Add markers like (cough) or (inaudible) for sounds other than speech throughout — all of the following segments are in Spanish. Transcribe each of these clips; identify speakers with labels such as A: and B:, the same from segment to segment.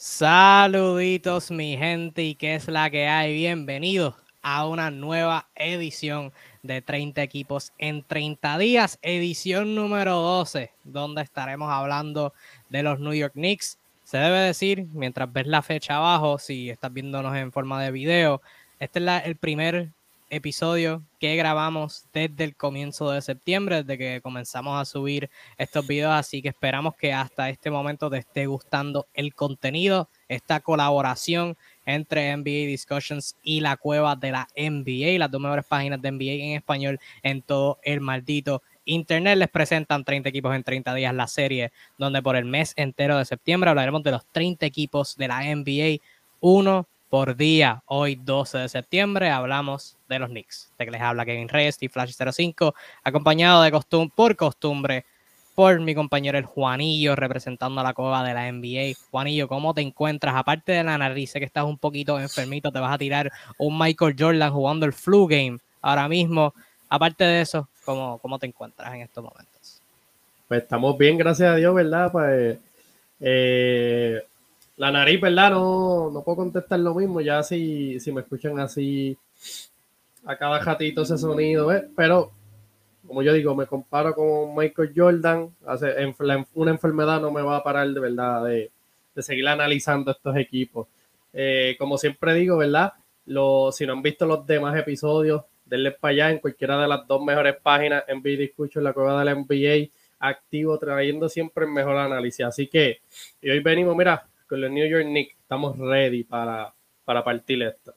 A: Saluditos mi gente y qué es la que hay. Bienvenidos a una nueva edición de 30 equipos en 30 días, edición número 12, donde estaremos hablando de los New York Knicks. Se debe decir, mientras ves la fecha abajo, si estás viéndonos en forma de video, este es el primer episodio que grabamos desde el comienzo de septiembre, desde que comenzamos a subir estos videos, así que esperamos que hasta este momento te esté gustando el contenido, esta colaboración entre NBA Discussions y la cueva de la NBA, las dos mejores páginas de NBA en español en todo el maldito Internet les presentan 30 equipos en 30 días la serie, donde por el mes entero de septiembre hablaremos de los 30 equipos de la NBA, uno por día. Hoy, 12 de septiembre, hablamos de los Knicks. De que les habla Kevin Reyes y Flash 05, acompañado de costumbre, por costumbre por mi compañero el Juanillo, representando a la cova de la NBA. Juanillo, ¿cómo te encuentras? Aparte de la nariz, sé que estás un poquito enfermito, te vas a tirar un Michael Jordan jugando el flu game ahora mismo. Aparte de eso, ¿cómo, cómo te encuentras en estos momentos?
B: Pues estamos bien, gracias a Dios, ¿verdad? Pues eh, la nariz, ¿verdad? No, no puedo contestar lo mismo, ya si, si me escuchan así a cada ratito ese sonido, ¿eh? pero como yo digo, me comparo con Michael Jordan, hace, una enfermedad no me va a parar de verdad de, seguir analizando estos equipos. Eh, como siempre digo, ¿verdad? Lo, si no han visto los demás episodios, denle para allá en cualquiera de las dos mejores páginas, en Escucho, en la cueva de la NBA, activo, trayendo siempre el mejor análisis. Así que hoy venimos, mira, con los New York Knicks, estamos ready para, para partir esto.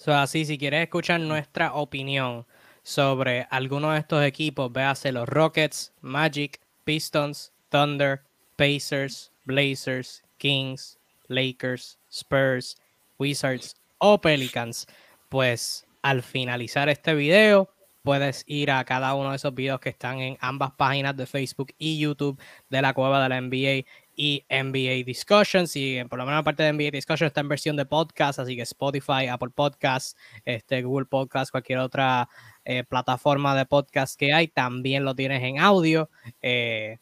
A: So, así, si quieres escuchar nuestra opinión sobre alguno de estos equipos, véase los Rockets, Magic, Pistons, Thunder, Pacers, Blazers, Kings, Lakers, Spurs, Wizards o Pelicans, pues al finalizar este video puedes ir a cada uno de esos videos que están en ambas páginas de Facebook y YouTube de la cueva de la NBA y NBA Discussions. Y por lo menos parte de NBA Discussions está en versión de podcast, así que Spotify, Apple Podcasts, este, Google Podcasts, cualquier otra eh, plataforma de podcast que hay, también lo tienes en audio. Eh,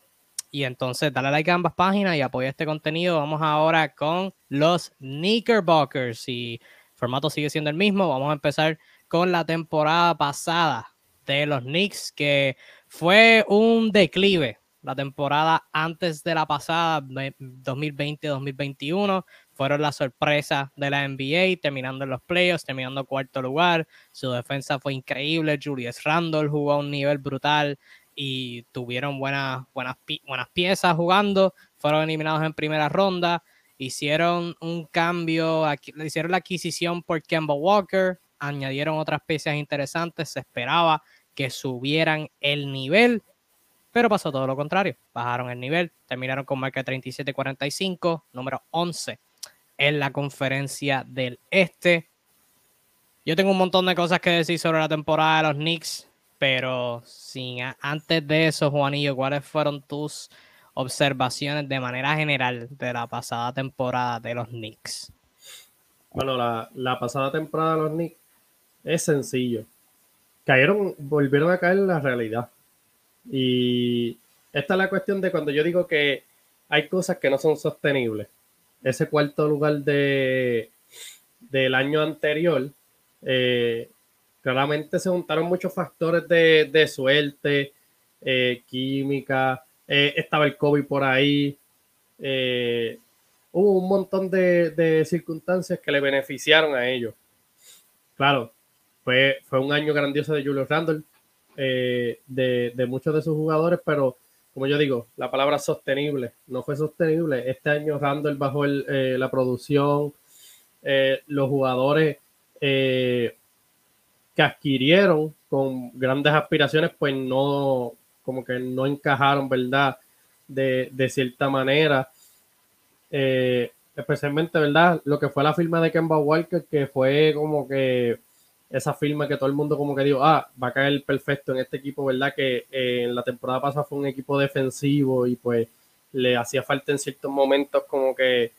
A: y entonces dale like a ambas páginas y apoya este contenido. Vamos ahora con los Knickerbockers. Y el formato sigue siendo el mismo. Vamos a empezar con la temporada pasada de los Knicks, que fue un declive la temporada antes de la pasada, 2020-2021, fueron la sorpresa de la NBA, terminando en los playoffs, terminando cuarto lugar. Su defensa fue increíble. Julius Randle jugó a un nivel brutal y tuvieron buenas, buenas, buenas piezas jugando. Fueron eliminados en primera ronda. Hicieron un cambio, hicieron la adquisición por Kemba Walker, añadieron otras piezas interesantes. Se esperaba que subieran el nivel pero pasó todo lo contrario. Bajaron el nivel, terminaron con marca 37-45, número 11 en la conferencia del Este. Yo tengo un montón de cosas que decir sobre la temporada de los Knicks, pero sin, antes de eso, Juanillo, ¿cuáles fueron tus observaciones de manera general de la pasada temporada de los Knicks?
B: Bueno, la, la pasada temporada de los Knicks es sencillo. Cayeron, volvieron a caer en la realidad. Y esta es la cuestión de cuando yo digo que hay cosas que no son sostenibles. Ese cuarto lugar de, del año anterior, eh, claramente se juntaron muchos factores de, suerte, eh, química, eh, estaba el COVID por ahí, hubo un montón de, de, circunstancias que le beneficiaron a ellos. Claro, fue, fue un año grandioso de Julius Randle, eh, de, muchos de sus jugadores, pero como yo digo, la palabra sostenible no fue sostenible. Este año Randall bajó eh, la producción, eh, los jugadores que adquirieron con grandes aspiraciones, pues no, como que no encajaron, ¿verdad? De, de cierta manera. especialmente, ¿verdad? Lo que fue la firma de Kemba Walker, que fue como que esa firma que todo el mundo como que dijo, ah, va a caer perfecto en este equipo, ¿verdad? Que eh, en la temporada pasada fue un equipo defensivo y pues le hacía falta en ciertos momentos como que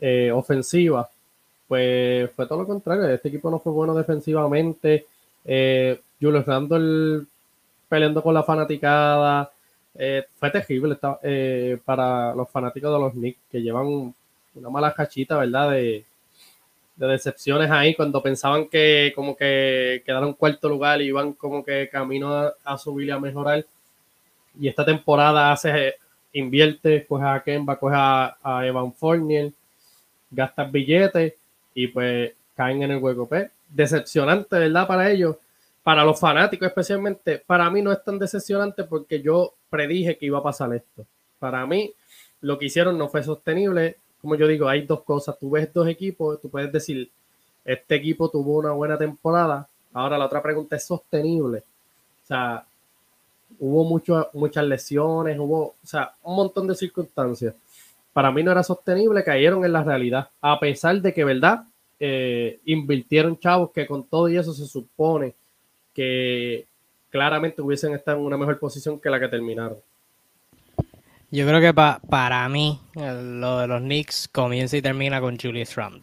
B: eh, ofensiva. Pues fue todo lo contrario, este equipo no fue bueno defensivamente. Eh, Julius Randle peleando con la fanaticada. Eh, fue terrible para los fanáticos de los Knicks que llevan una mala cachita, ¿verdad? De, decepciones ahí cuando pensaban que como que quedaron cuarto lugar y iban como que camino a, subir y a mejorar. Y esta temporada hace, invierte, coge a Kemba, coge a, a Evan Fournier, gastas billetes y pues caen en el hueco. Pues, decepcionante, ¿verdad? Para ellos, para los fanáticos especialmente. Para mí no es tan decepcionante porque yo predije que iba a pasar esto. Para mí, lo que hicieron no fue sostenible. Como yo digo, hay dos cosas. Tú ves dos equipos, tú puedes decir, este equipo tuvo una buena temporada. Ahora la otra pregunta es sostenible. O sea, hubo mucho, muchas lesiones, hubo, o sea, un montón de circunstancias. Para mí no era sostenible, cayeron en la realidad. A pesar de que, ¿verdad? Eh, invirtieron chavos que con todo y eso se supone que claramente hubiesen estado en una mejor posición que la que terminaron.
A: Yo creo que para mí lo de los Knicks comienza y termina con Julius Randle.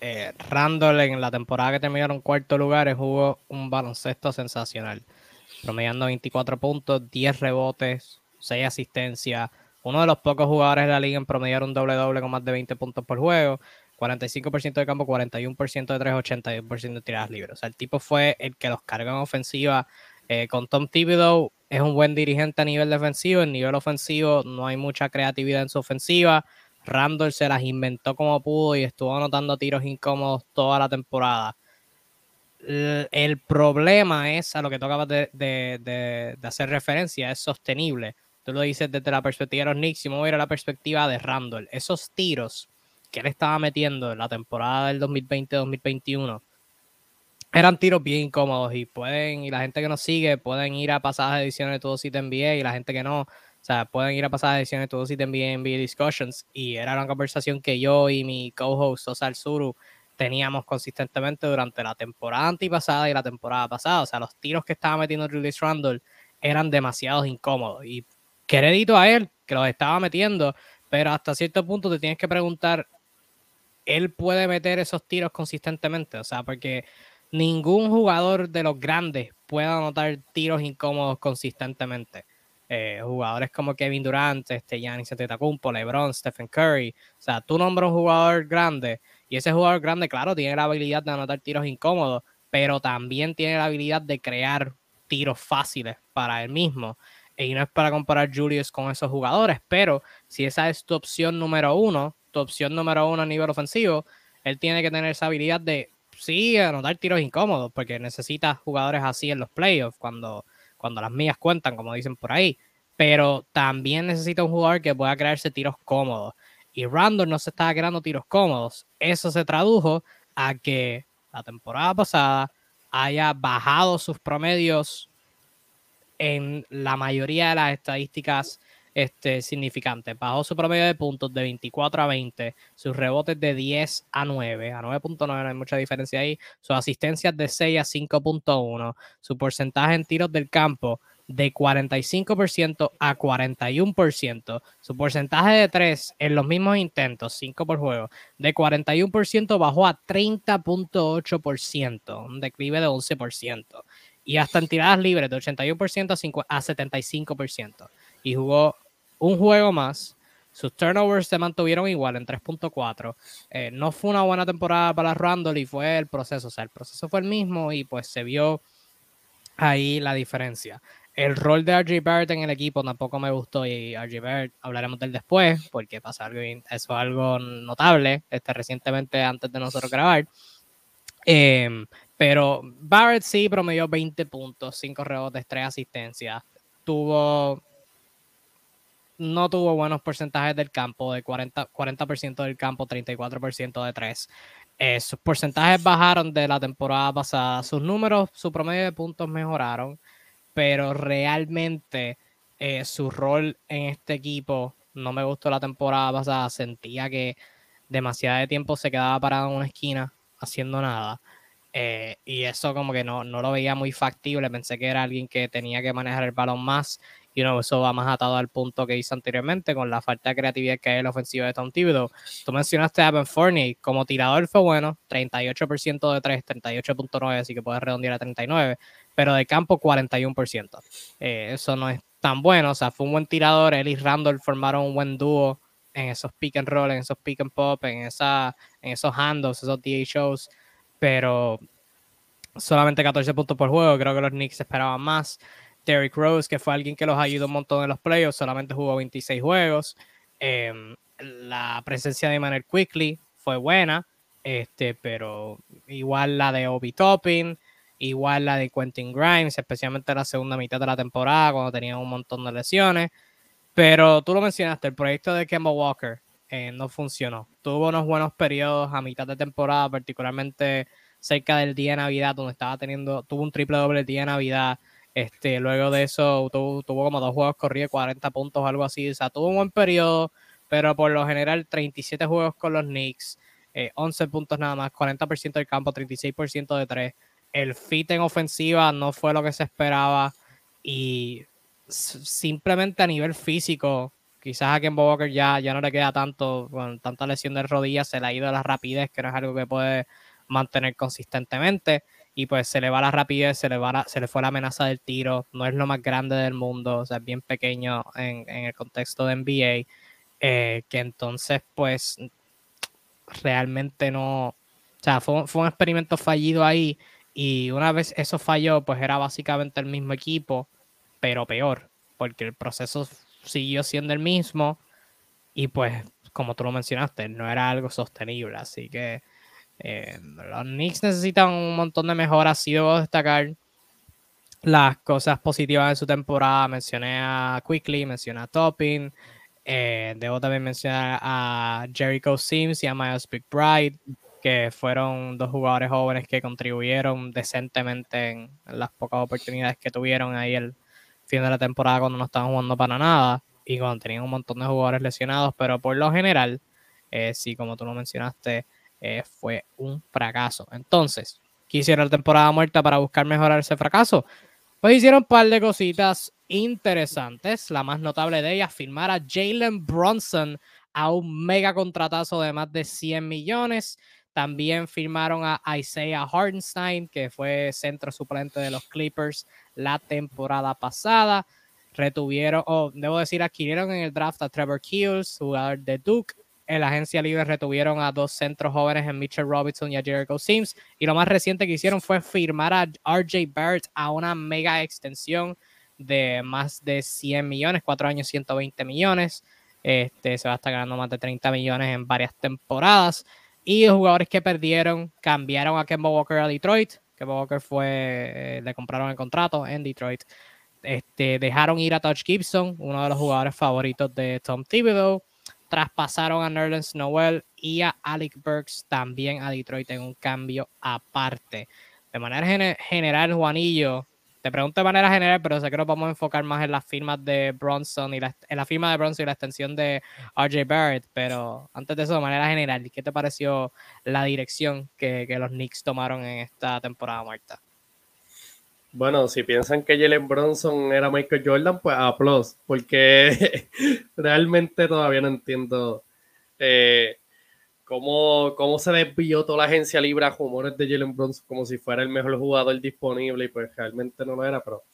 A: Eh, Randle en la temporada que terminaron cuarto lugar jugó un baloncesto sensacional, promediando 24 puntos, 10 rebotes, 6 asistencias, uno de los pocos jugadores de la liga en promediar un doble doble con más de 20 puntos por juego, 45% de campo, 41% de 3, 82% de tiradas libres. O sea, el tipo fue el que los cargó en ofensiva. Eh, con Tom Thibodeau es un buen dirigente a nivel defensivo, en nivel ofensivo no hay mucha creatividad en su ofensiva. Randall se las inventó como pudo y estuvo anotando tiros incómodos toda la temporada. El, problema es, a lo que tú acabas de, de, hacer referencia, es sostenible. Tú lo dices desde la perspectiva de los Knicks y me voy a ir a la perspectiva de Randall. Esos tiros que él estaba metiendo en la temporada del 2020-2021 eran tiros bien incómodos y pueden, y la gente que nos sigue pueden ir a pasadas ediciones de todo Site NBA y la gente que no, o sea, pueden ir a pasadas ediciones de todo Site NBA NBA Discussions y era una conversación que yo y mi co-host Osal Suru teníamos consistentemente durante la temporada antipasada y la temporada pasada, o sea, los tiros que estaba metiendo Julius Randle eran demasiado incómodos y crédito a él que los estaba metiendo, pero hasta cierto punto te tienes que preguntar él puede meter esos tiros consistentemente. O sea, porque ningún jugador de los grandes puede anotar tiros incómodos consistentemente. Eh, jugadores como Kevin Durant, este Giannis LeBron, Stephen Curry. O sea, tú nombras un jugador grande y ese jugador grande, claro, tiene la habilidad de anotar tiros incómodos, pero también tiene la habilidad de crear tiros fáciles para él mismo. Y no es para comparar Julius con esos jugadores, pero si esa es tu opción número uno, tu opción número uno a nivel ofensivo, él tiene que tener esa habilidad de, sí, anotar tiros incómodos, porque necesita jugadores así en los playoffs, cuando, cuando las mías cuentan, como dicen por ahí. Pero también necesita un jugador que pueda crearse tiros cómodos. Y Randall no se estaba creando tiros cómodos. Eso se tradujo a que la temporada pasada haya bajado sus promedios en la mayoría de las estadísticas este, significante. Bajó su promedio de puntos de 24 a 20, sus rebotes de 10 a 9, a 9.9 no hay mucha diferencia ahí, sus asistencias de 6 a 5.1, su porcentaje en tiros del campo de 45% a 41%, su porcentaje de 3 en los mismos intentos, 5 por juego, de 41% bajó a 30.8%, un declive de 11%, y hasta en tiradas libres de 81% a, a 75%, y jugó un juego más. Sus turnovers se mantuvieron igual en 3.4. Eh, no fue una buena temporada para Randall y fue el proceso. O sea, el proceso fue el mismo y pues se vio ahí la diferencia. El rol de RJ Barrett en el equipo tampoco me gustó y RJ Barrett hablaremos del después porque pasa algo, eso algo notable este, recientemente antes de nosotros grabar. Em, pero Barrett sí promedió 20 puntos, 5 rebotes, 3 asistencias. Tuvo no tuvo buenos porcentajes del campo, de 40%, 40 del campo, 34% de 3. Eh, sus porcentajes bajaron de la temporada pasada. Sus números, su promedio de puntos mejoraron, pero realmente eh, su rol en este equipo no me gustó la temporada pasada. Sentía que demasiado tiempo se quedaba parado en una esquina haciendo nada. Eh, y eso como que no, no lo veía muy factible. Pensé que era alguien que tenía que manejar el balón más y no, eso va más atado al punto que hice anteriormente con la falta de creatividad que hay en la ofensiva de Tom Thibodeau. Tú mencionaste a Ben Fournier, como tirador fue bueno, 38% de 3, 38.9, así que puedes redondear a 39, pero de campo 41%. Eh, eso no es tan bueno, o sea, fue un buen tirador, él y Randall formaron un buen dúo en esos pick and roll, en esos pick and pop, en, esa, en esos handles, esos DHOs, pero solamente 14 puntos por juego. Creo que los Knicks esperaban más. Derrick Rose, que fue alguien que los ayudó un montón en los playoffs, solamente jugó 26 juegos. Em, la presencia de Manuel Quickly fue buena, este, pero igual la de Obi Toppin, igual la de Quentin Grimes, especialmente en la segunda mitad de la temporada, cuando tenían un montón de lesiones. Pero tú lo mencionaste, el proyecto de Kemba Walker eh, no funcionó. Tuvo unos buenos periodos a mitad de temporada, particularmente cerca del día de Navidad, donde estaba teniendo, tuvo un triple doble el día de Navidad. Este, luego de eso tuvo, tuvo como dos juegos corridos, 40 puntos algo así. O sea, tuvo un buen periodo, pero por lo general 37 juegos con los Knicks, 11 eh, puntos nada más, 40% del campo, 36% de 3. El fit en ofensiva no fue lo que se esperaba y simplemente a nivel físico, quizás a Ken Walker ya, ya no le queda tanto, con tanta lesión de rodillas, se le ha ido la rapidez, que no es algo que puede mantener consistentemente. Y pues se le va la rapidez, se le, va se le fue la amenaza del tiro, no es lo más grande del mundo, o sea, es bien pequeño en, en el contexto de NBA, eh, que entonces pues realmente no, o sea, fue, fue un experimento fallido ahí y una vez eso falló, pues era básicamente el mismo equipo pero peor, porque el proceso siguió siendo el mismo y pues, como tú lo mencionaste, no era algo sostenible, así que eh, los Knicks necesitan un montón de mejoras, sí debo destacar las cosas positivas de su temporada, mencioné a Quickly, mencioné a Topping, eh, debo también mencionar a Jericho Sims y a Miles Bride, que fueron dos jugadores jóvenes que contribuyeron decentemente en, en las pocas oportunidades que tuvieron ahí el, fin de la temporada cuando no estaban jugando para nada y cuando tenían un montón de jugadores lesionados, pero por lo general, eh, sí, como tú lo mencionaste, eh, fue un fracaso. Entonces, quisiera la temporada muerta para buscar mejorar ese fracaso? Pues hicieron un par de cositas interesantes. La más notable de ellas, firmar a Jalen Bronson a un mega contratazo de más de 100 millones. También firmaron a Isaiah Hardenstein, que fue centro suplente de los Clippers la temporada pasada. Retuvieron, o debo decir, adquirieron en el draft a Trevor Keels, jugador de Duke. En la agencia libre retuvieron a dos centros jóvenes en Mitchell Robinson y a Jericho Sims. Y lo más reciente que hicieron fue firmar a RJ Barrett a una mega extensión de más de 100 millones, cuatro años 120 millones. Este, se va a estar ganando más de 30 millones en varias temporadas. Y los jugadores que perdieron cambiaron a Kemba Walker a Detroit. Kemba Walker fue, eh, le compraron el contrato en Detroit. Este, dejaron ir a Touch Gibson, uno de los jugadores favoritos de Tom Thibodeau. Traspasaron a Nerlens Noel y a Alec Burks también a Detroit en un cambio aparte. De manera general, Juanillo, te pregunto de manera general, pero sé que nos vamos a enfocar más en las firmas de Bronson y la, en la firma de Bronson y la extensión de RJ Barrett. Pero antes de eso, de manera general, ¿qué te pareció la dirección que, los Knicks tomaron en esta temporada muerta?
B: Bueno, si piensan que Jalen Bronson era Michael Jordan, pues aplausos, porque (laughs) realmente todavía no entiendo eh, cómo, cómo se desvió toda la agencia libre a rumores de Jalen Bronson como si fuera el mejor jugador disponible y pues realmente no lo era, pero,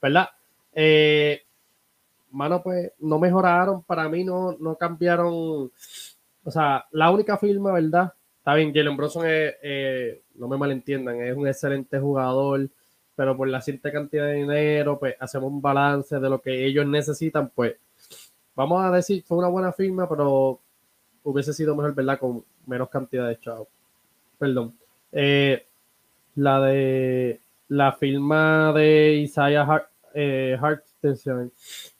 B: ¿verdad? Eh, mano, pues no mejoraron, para mí no, no cambiaron, o sea, la única firma, ¿verdad? Está bien, Jalen Bronson es, eh, no me malentiendan, es un excelente jugador, pero por la cierta cantidad de dinero, pues hacemos un balance de lo que ellos necesitan, pues vamos a decir, fue una buena firma, pero hubiese sido mejor, ¿verdad? Con menos cantidad de chavos. Perdón. Eh, la de la firma de Isaiah Hart, eh,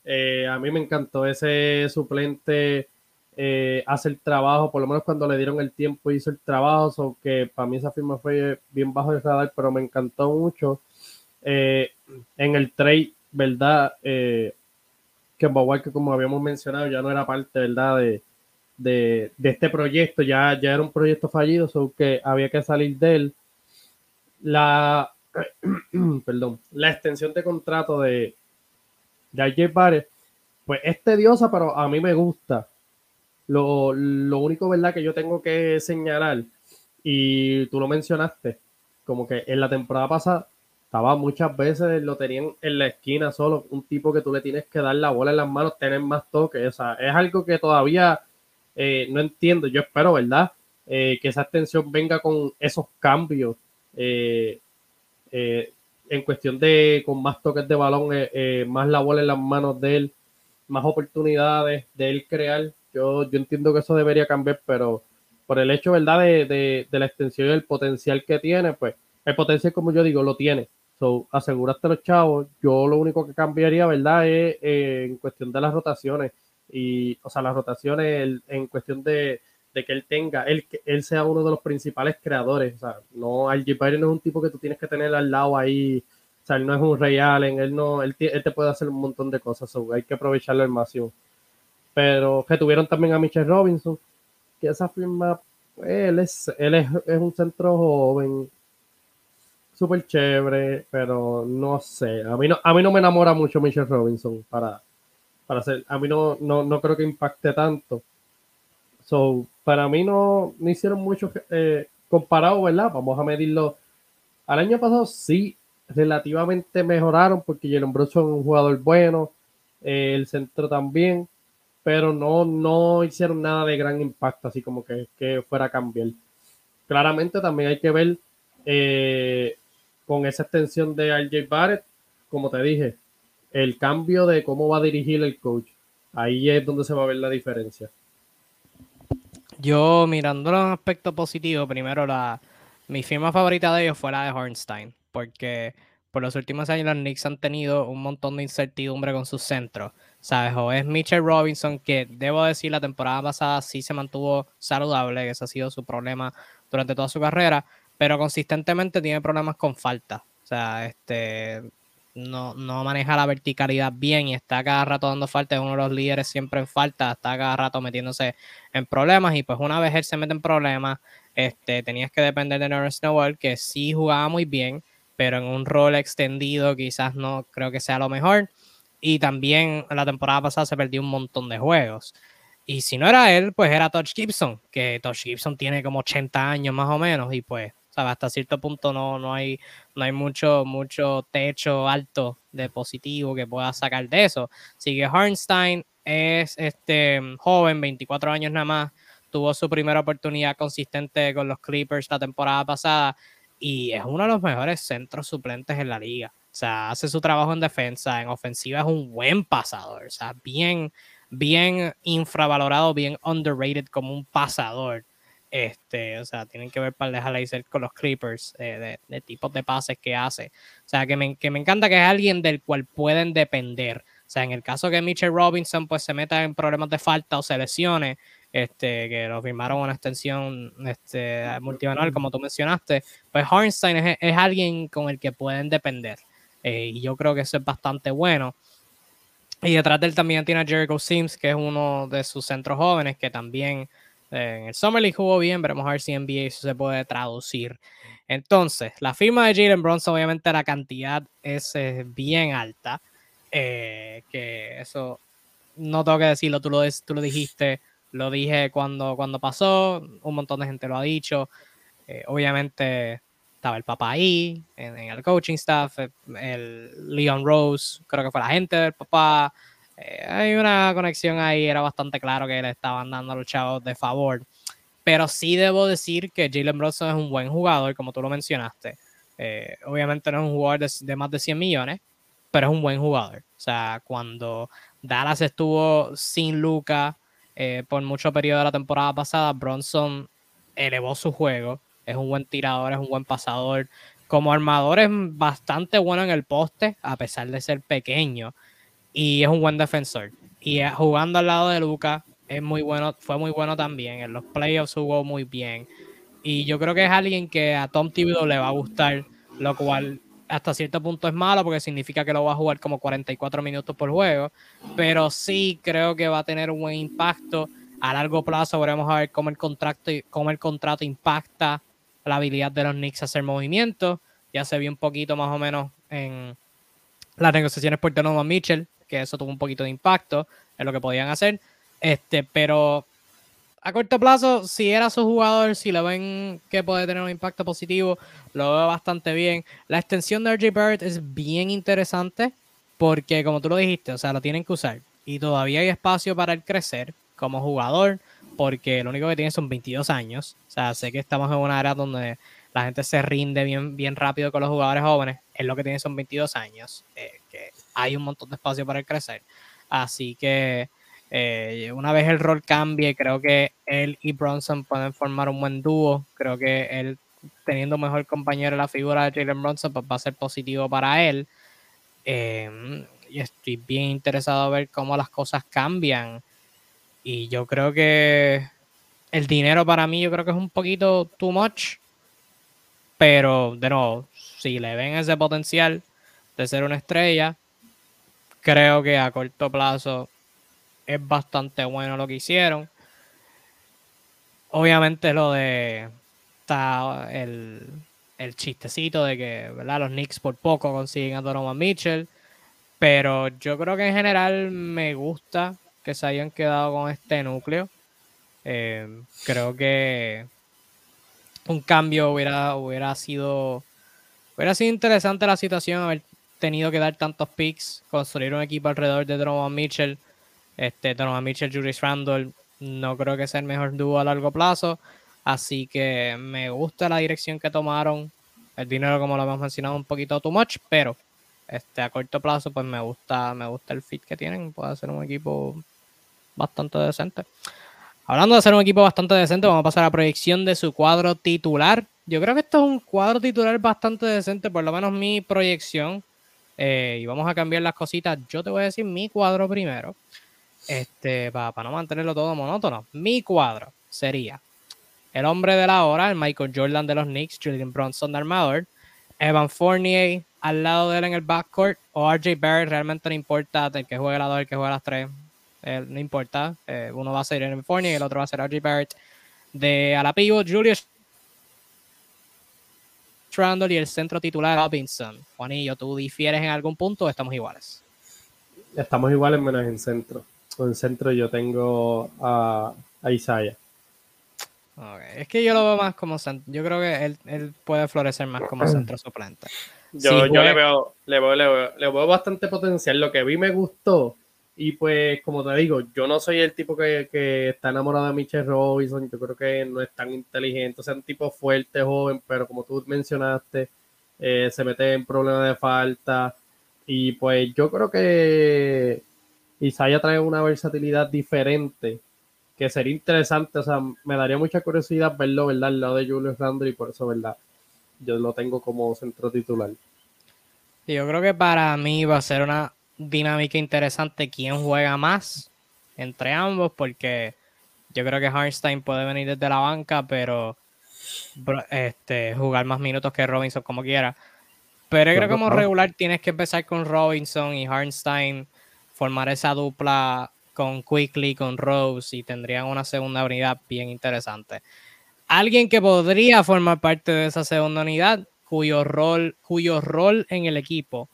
B: eh, a mí me encantó ese suplente. hace el trabajo, por lo menos cuando le dieron el tiempo hizo el trabajo, que para mí esa firma fue bien bajo de radar, pero me encantó mucho. En el trade, ¿verdad? que que como habíamos mencionado, ya no era parte, ¿verdad? De, de, este proyecto, ya, ya era un proyecto fallido, so que había que salir de él. La, (clears throat) perdón, la extensión de contrato de, de AJ pues es tediosa, pero a mí me gusta. Lo, lo único, ¿verdad?, que yo tengo que señalar, y tú lo mencionaste, como que en la temporada pasada estaba muchas veces, lo tenían en la esquina solo, un tipo que tú le tienes que dar la bola en las manos, tener más toques, o sea, es algo que todavía eh, no entiendo, yo espero, ¿verdad? Eh, que esa extensión venga con esos cambios en cuestión de con más toques de balón, más la bola en las manos de él, más oportunidades de él crear. Yo, yo entiendo que eso debería cambiar, pero por el hecho, ¿verdad? De, de la extensión y el potencial que tiene, pues el potencial, como yo digo, lo tiene So, aseguraste los chavos. Yo lo único que cambiaría, ¿verdad? Es eh, en cuestión de las rotaciones. Y, o sea, las rotaciones en cuestión de, que él tenga, él, él sea uno de los principales creadores. O sea, no, Algie no es un tipo que tú tienes que tener al lado ahí. O sea, él no es un Ray Allen, él no, él, te puede hacer un montón de cosas. So, hay que aprovecharlo al máximo. Pero que tuvieron también a Mitchell Robinson, que esa firma, pues, él es, él es, es un centro joven, súper chévere, pero no sé. A mí no, a mí no me enamora mucho Mitchell Robinson para, para hacer. A mí no, no, creo que impacte tanto. So, para mí no, no hicieron mucho eh, comparado, ¿verdad? Vamos a medirlo. Al año pasado sí, relativamente mejoraron porque Jalen Brunson es un jugador bueno, eh, el centro también, pero no, no hicieron nada de gran impacto, así como que, que fuera a cambiar. Claramente también hay que ver eh, con esa extensión de RJ Barrett, como te dije, el cambio de cómo va a dirigir el coach, ahí es donde se va a ver la diferencia.
A: Yo mirándolo en aspecto positivo, primero la mi firma favorita de ellos fue la de Hornstein, porque por los últimos años los Knicks han tenido un montón de incertidumbre con sus centros. ¿Sabes? O es Mitchell Robinson, que debo decir la temporada pasada sí se mantuvo saludable, que ese ha sido su problema durante toda su carrera, pero consistentemente tiene problemas con falta. O sea, este no, no maneja la verticalidad bien y está cada rato dando falta, es uno de los líderes siempre en falta, está cada rato metiéndose en problemas y pues una vez él se mete en problemas, este, tenías que depender de Norris Noel, que sí jugaba muy bien, pero en un rol extendido quizás no creo que sea lo mejor. Y también la temporada pasada se perdió un montón de juegos. Y si no era él, pues era Touch Gibson, que Touch Gibson tiene como 80 años más o menos y pues hasta cierto punto no, no, hay, no hay mucho, mucho techo alto de positivo que pueda sacar de eso. Así que Harnstein es este joven, 24 años nada más, tuvo su primera oportunidad consistente con los Clippers la temporada pasada y es uno de los mejores centros suplentes en la liga. O sea, hace su trabajo en defensa, en ofensiva es un buen pasador, o sea, bien, bien infravalorado, bien underrated como un pasador. Este, o sea, tienen que ver para dejar con los Clippers, eh, de, tipos de pases que hace. O sea, que me, que me encanta que es alguien del cual pueden depender. O sea, en el caso que Mitchell Robinson pues se meta en problemas de falta o se lesione, este, que lo firmaron una extensión este, multianual, como tú mencionaste, pues Hornstein es, alguien con el que pueden depender. Eh, y yo creo que eso es bastante bueno. Y detrás de él también tiene a Jericho Sims, que es uno de sus centros jóvenes, que también en el Summer League jugó bien, veremos a ver si NBA se puede traducir. Entonces, la firma de Jalen Bronson, obviamente la cantidad es bien alta. Eh, que eso no tengo que decirlo, tú lo, dijiste, lo dije cuando, cuando pasó, un montón de gente lo ha dicho. Eh, obviamente estaba el papá ahí, en, el coaching staff, el Leon Rose, creo que fue la gente del papá, eh, hay una conexión ahí, era bastante claro que le estaban dando a los chavos de favor. Pero sí debo decir que Jalen Brunson es un buen jugador, como tú lo mencionaste. Eh, obviamente no es un jugador de, más de 100 millones, pero es un buen jugador. O sea, cuando Dallas estuvo sin Luca eh, por mucho periodo de la temporada pasada, Bronson elevó su juego. Es un buen tirador, es un buen pasador. Como armador es bastante bueno en el poste, a pesar de ser pequeño y es un buen defensor. Y eh, jugando al lado de Luca es muy bueno, fue muy bueno también. En los playoffs jugó muy bien. Y yo creo que es alguien que a Tom Thibodeau le va a gustar, lo cual hasta cierto punto es malo porque significa que lo va a jugar como 44 minutos por juego. Pero sí creo que va a tener un buen impacto. A largo plazo veremos a ver cómo el contrato, cómo el contrato impacta la habilidad de los Knicks a hacer movimientos. Ya se vio un poquito más o menos en las negociaciones por Donovan Mitchell, que eso tuvo un poquito de impacto en lo que podían hacer. Este, pero a corto plazo, si era su jugador, si lo ven que puede tener un impacto positivo, lo veo bastante bien. La extensión de RJ Barrett es bien interesante porque, como tú lo dijiste, o sea, lo tienen que usar y todavía hay espacio para el crecer como jugador, porque lo único que tiene son 22 años. O sea, sé que estamos en una era donde la gente se rinde bien, bien rápido con los jugadores jóvenes. Él lo que tiene son 22 años, eh, hay un montón de espacio para crecer. Así que eh, una vez el rol cambie, creo que él y Bronson pueden formar un buen dúo. Creo que él, teniendo mejor compañero la figura de Jalen Bronson, pues va a ser positivo para él. Em, y estoy bien interesado a ver cómo las cosas cambian. Y yo creo que el dinero para mí, yo creo que es un poquito too much. Pero, de nuevo, si le ven ese potencial de ser una estrella, creo que a corto plazo es bastante bueno lo que hicieron. Obviamente lo de está el, el chistecito de que ¿verdad? los Knicks por poco consiguen a Donovan Mitchell. Pero yo creo que en general me gusta que se hayan quedado con este núcleo. Eh, creo que un cambio hubiera, hubiera sido hubiera sido interesante la situación haber tenido que dar tantos picks, construir un equipo alrededor de Donovan Mitchell. Este, Donovan Mitchell, Julius Randle, no creo que sea el mejor dúo a largo plazo. Así que me gusta la dirección que tomaron. El dinero, como lo hemos mencionado, un poquito too much, pero este, a corto plazo, pues me gusta, me gusta el fit que tienen. Puede ser un equipo bastante decente. Hablando de ser un equipo bastante decente, vamos a pasar a la proyección de su cuadro titular. Yo creo que esto es un cuadro titular bastante decente, por lo menos mi proyección. Eh, y vamos a cambiar las cositas. Yo te voy a decir mi cuadro primero. Este, para, no mantenerlo todo monótono. Mi cuadro sería el hombre de la hora, el Michael Jordan de los Knicks, Julian Bronson de armador, Evan Fournier al lado de él en el backcourt, o RJ Barrett, realmente no importa el que juegue la dos, el que juegue las tres, eh, no importa. Eh, uno va a ser Evan Fournier y el otro va a ser RJ Barrett. De a Julius Randle y el centro titular Robinson. Juanillo, ¿tú difieres en algún punto o estamos iguales?
B: Estamos iguales menos en centro. En centro yo tengo a, Isaiah.
A: Es que yo lo veo más como centro. Yo creo que él, puede florecer más como (clears throat) centro suplente.
B: Yo, yo le, veo, le, veo, le, veo, le veo bastante potencial. Lo que vi me gustó y pues, como te digo, yo no soy el tipo que, está enamorado de Michelle Robinson. Yo creo que no es tan inteligente. O sea, un tipo fuerte, joven, pero como tú mencionaste, eh, se mete en problemas de falta. Y pues yo creo que Isaiah trae una versatilidad diferente que sería interesante. O sea, me daría mucha curiosidad verlo, ¿verdad? Al lado de Julius Randle y por eso, ¿verdad? Yo lo tengo como centro titular.
A: Yo creo que para mí va a ser una dinámica interesante quién juega más entre ambos, porque yo creo que Harnstein puede venir desde la banca, pero este, jugar más minutos que Robinson como quiera. Pero creo que como regular tienes que empezar con Robinson y Harnstein, formar esa dupla con Quickly, con Rose y tendrían una segunda unidad bien interesante. Alguien que podría formar parte de esa segunda unidad, cuyo rol, cuyo rol en el equipo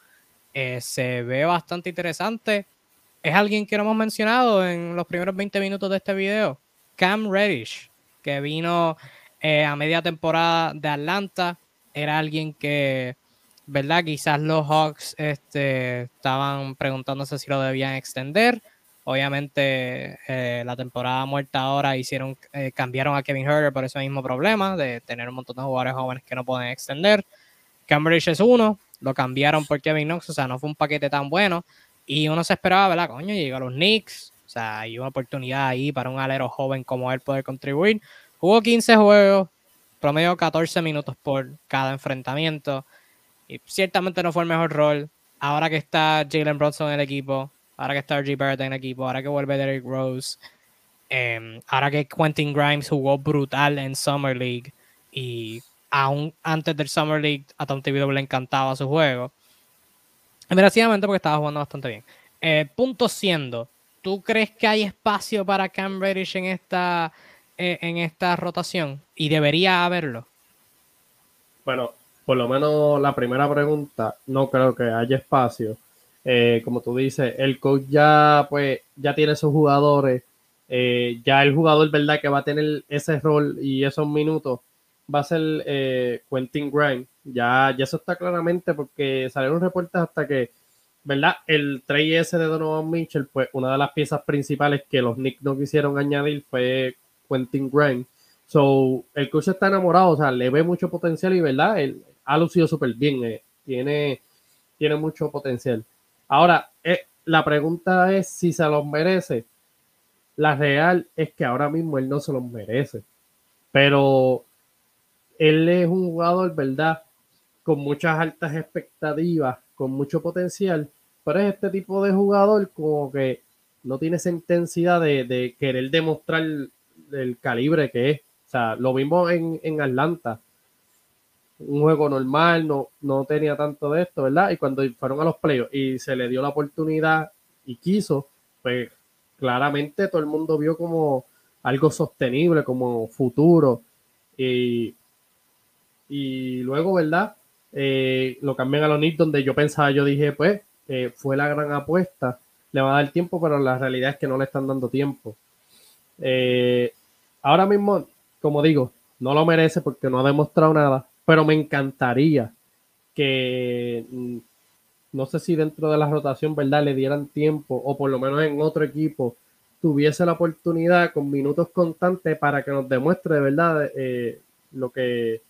A: eh, se ve bastante interesante. Es alguien que no hemos mencionado en los primeros 20 minutos de este video, Cam Reddish, que vino eh, a media temporada de Atlanta. Era alguien que, ¿verdad? Quizás los Hawks este, estaban preguntándose si lo debían extender. Obviamente, eh, la temporada muerta ahora hicieron, cambiaron a Kevin Herter por ese mismo problema de tener un montón de jugadores jóvenes que no pueden extender. Cambridge es uno, lo cambiaron por Kevin Knox, o sea, no fue un paquete tan bueno. Y uno se esperaba, ¿verdad? Coño, llegó a los Knicks, o sea, hay una oportunidad ahí para un alero joven como él poder contribuir. Jugó 15 juegos, promedio 14 minutos por cada enfrentamiento. Y ciertamente no fue el mejor rol. Ahora que está Jalen Bronson en el equipo, ahora que está RG Barrett en el equipo, ahora que vuelve Derrick Rose, em, ahora que Quentin Grimes jugó brutal en Summer League y aún antes del Summer League a Tom TV le encantaba su juego. Merecidamente porque estaba jugando bastante bien. Eh, punto siendo, ¿tú crees que hay espacio para Cam en esta, eh, en esta rotación? Y debería haberlo.
B: Bueno, por lo menos la primera pregunta, no creo que haya espacio. Eh, como tú dices, el coach ya, pues, ya tiene sus jugadores. ya el jugador, ¿verdad? Que va a tener ese rol y esos minutos va a ser eh, Quentin Grimes. Ya, ya eso está claramente porque salieron reportes hasta que, ¿verdad? El 3S de Donovan Mitchell, pues una de las piezas principales que los Knicks no quisieron añadir fue Quentin Grimes. So, el coach está enamorado, o sea, le ve mucho potencial y, ¿verdad? Él ha lucido súper bien, eh, tiene, tiene mucho potencial. Ahora, eh, la pregunta es si se los merece. La real es que ahora mismo él no se los merece. Pero él es un jugador, ¿verdad? Con muchas altas expectativas, con mucho potencial, pero es este tipo de jugador como que no tiene esa intensidad de, querer demostrar el, calibre que es. O sea, lo vimos en, en Atlanta. Un juego normal, no, no tenía tanto de esto, ¿verdad? Y cuando fueron a los playoffs y se le dio la oportunidad y quiso, pues claramente todo el mundo vio como algo sostenible, como futuro. Y, y luego, ¿verdad? Eh, lo cambian a los Knicks, donde yo pensaba, yo dije, pues, eh, fue la gran apuesta, le va a dar tiempo, pero la realidad es que no le están dando tiempo. Eh, ahora mismo, como digo, no lo merece porque no ha demostrado nada, pero me encantaría que, mm, no sé si dentro de la rotación, ¿verdad? Le dieran tiempo o por lo menos en otro equipo tuviese la oportunidad con minutos constantes para que nos demuestre, ¿verdad? lo que